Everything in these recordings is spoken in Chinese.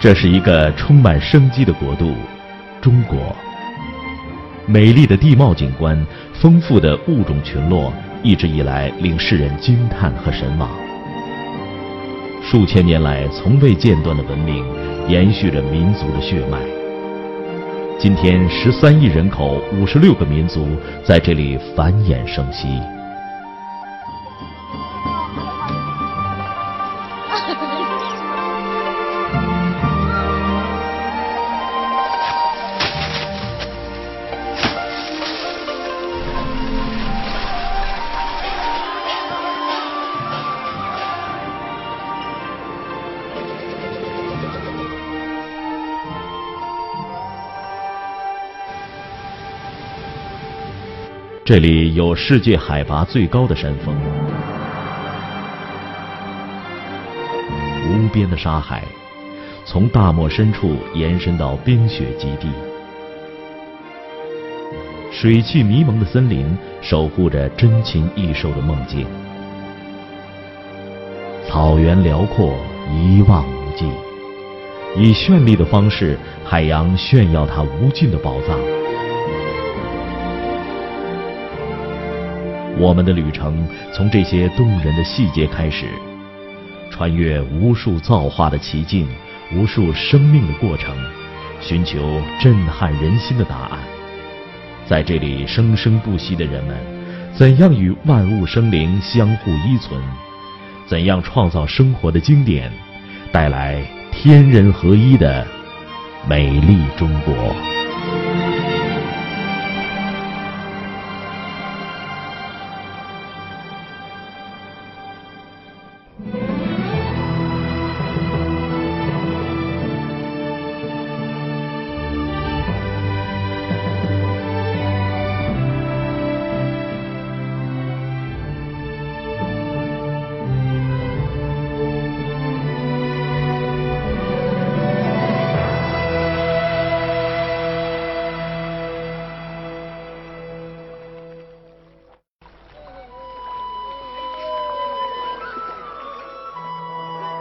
这是一个充满生机的国度，中国。美丽的地貌景观，丰富的物种群落，一直以来令世人惊叹和神往。数千年来从未间断的文明，延续着民族的血脉。今天，十三亿人口，五十六个民族在这里繁衍生息。这里有世界海拔最高的山峰，无边的沙海，从大漠深处延伸到冰雪极地，水汽迷蒙的森林守护着珍禽异兽的梦境，草原辽阔一望无际，以绚丽的方式，海洋炫耀它无尽的宝藏。我们的旅程从这些动人的细节开始，穿越无数造化的奇境，无数生命的过程，寻求震撼人心的答案。在这里生生不息的人们，怎样与万物生灵相互依存？怎样创造生活的经典，带来天人合一的美丽中国？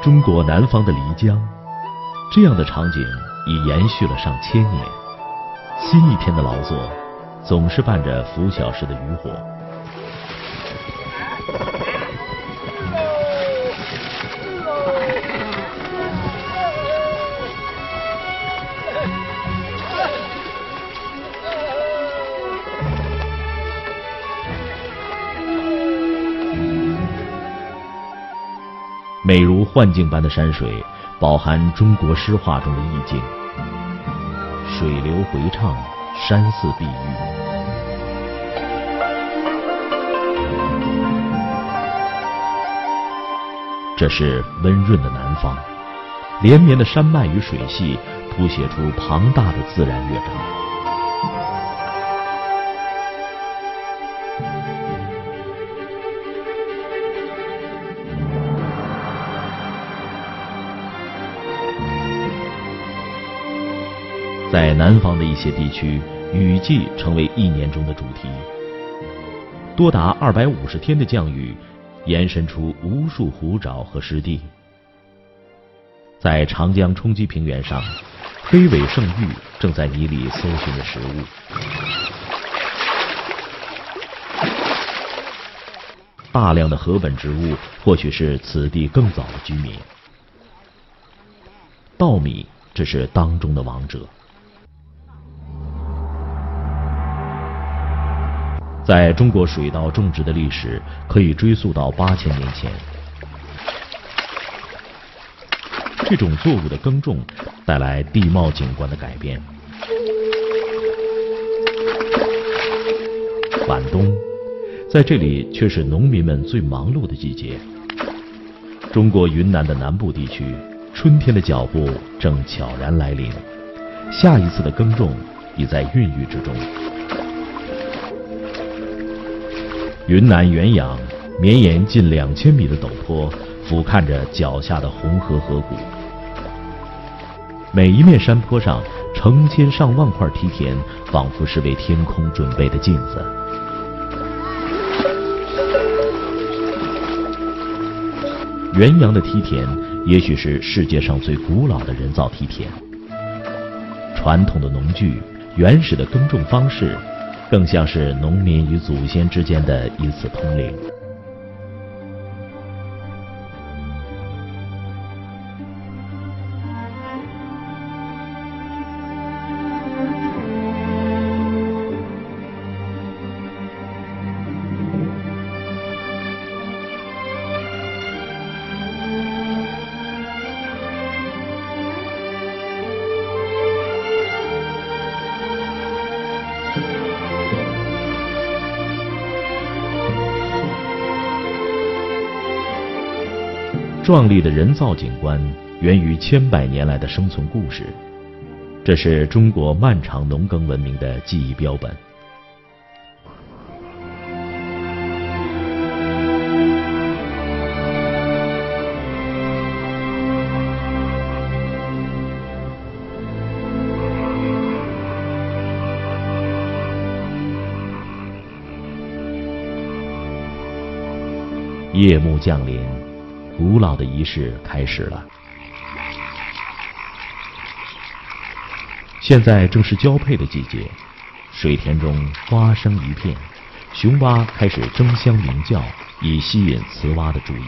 中国南方的漓江，这样的场景已延续了上千年。新一天的劳作，总是伴着拂晓时的渔火。美如幻境般的山水，饱含中国诗画中的意境。水流回畅，山寺碧玉。这是温润的南方，连绵的山脉与水系，谱写出庞大的自然乐章。在南方的一些地区，雨季成为一年中的主题。多达二百五十天的降雨，延伸出无数湖沼和湿地。在长江冲积平原上，黑尾圣玉正在泥里搜寻着食物。大量的禾本植物，或许是此地更早的居民。稻米，这是当中的王者。在中国水稻种植的历史可以追溯到八千年前。这种作物的耕种带来地貌景观的改变。晚冬，在这里却是农民们最忙碌的季节。中国云南的南部地区，春天的脚步正悄然来临，下一次的耕种已在孕育之中。云南元阳，绵延近两千米的陡坡，俯瞰着脚下的红河河谷。每一面山坡上，成千上万块梯田，仿佛是为天空准备的镜子。元阳的梯田也许是世界上最古老的人造梯田。传统的农具、原始的耕种方式，更像是农民与祖先之间的一次通灵。壮丽的人造景观源于千百年来的生存故事，这是中国漫长农耕文明的记忆标本。夜幕降临。古老的仪式开始了。现在正是交配的季节，水田中花生一片，雄蛙开始争相鸣叫，以吸引雌蛙的注意。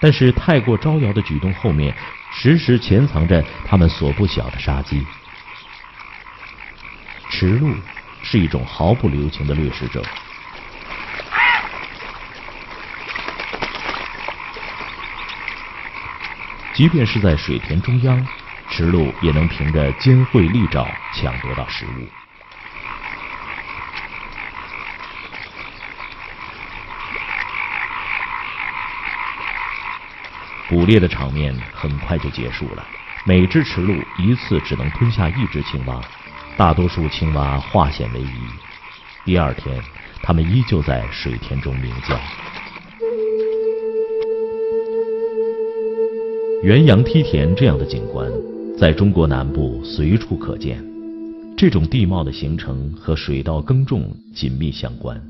但是，太过招摇的举动后面，时时潜藏着他们所不晓的杀机。驰鹿是一种毫不留情的掠食者。即便是在水田中央，驰鹿也能凭着尖喙利爪抢夺到食物。捕猎的场面很快就结束了，每只驰鹿一次只能吞下一只青蛙，大多数青蛙化险为夷。第二天，它们依旧在水田中鸣叫。元阳梯田这样的景观，在中国南部随处可见。这种地貌的形成和水稻耕种紧密相关。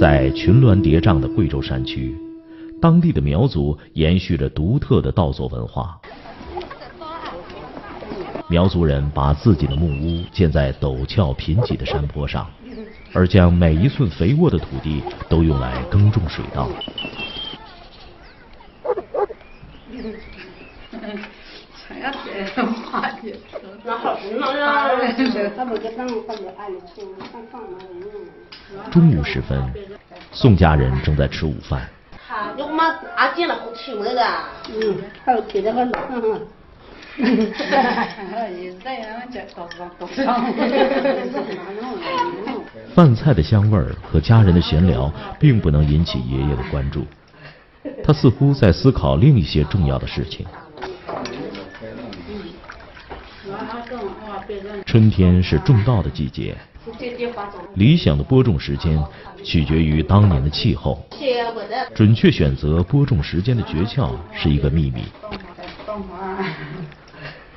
在群峦叠嶂的贵州山区，当地的苗族延续着独特的稻作文化。苗族人把自己的木屋建在陡峭贫瘠的山坡上。而将每一寸肥沃的土地都用来耕种水稻。中午时分，宋家人正在吃午饭。饭菜的香味儿和家人的闲聊，并不能引起爷爷的关注。他似乎在思考另一些重要的事情。春天是种稻的季节，理想的播种时间取决于当年的气候。准确选择播种时间的诀窍是一个秘密。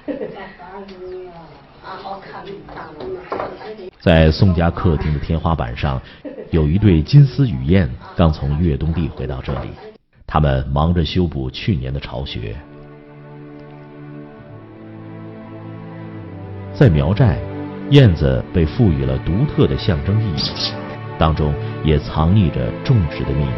在宋家客厅的天花板上，有一对金丝雨燕刚从越冬地回到这里，他们忙着修补去年的巢穴。在苗寨，燕子被赋予了独特的象征意义，当中也藏匿着种植的秘密。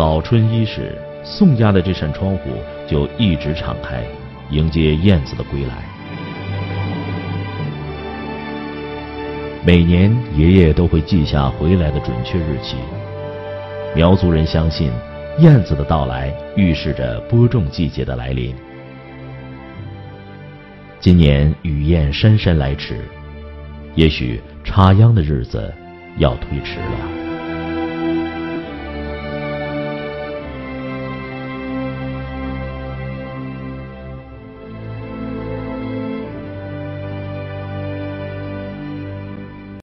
早春伊始，宋家的这扇窗户就一直敞开，迎接燕子的归来。每年爷爷都会记下回来的准确日期。苗族人相信，燕子的到来预示着播种季节的来临。今年雨燕姗姗来迟，也许插秧的日子要推迟了。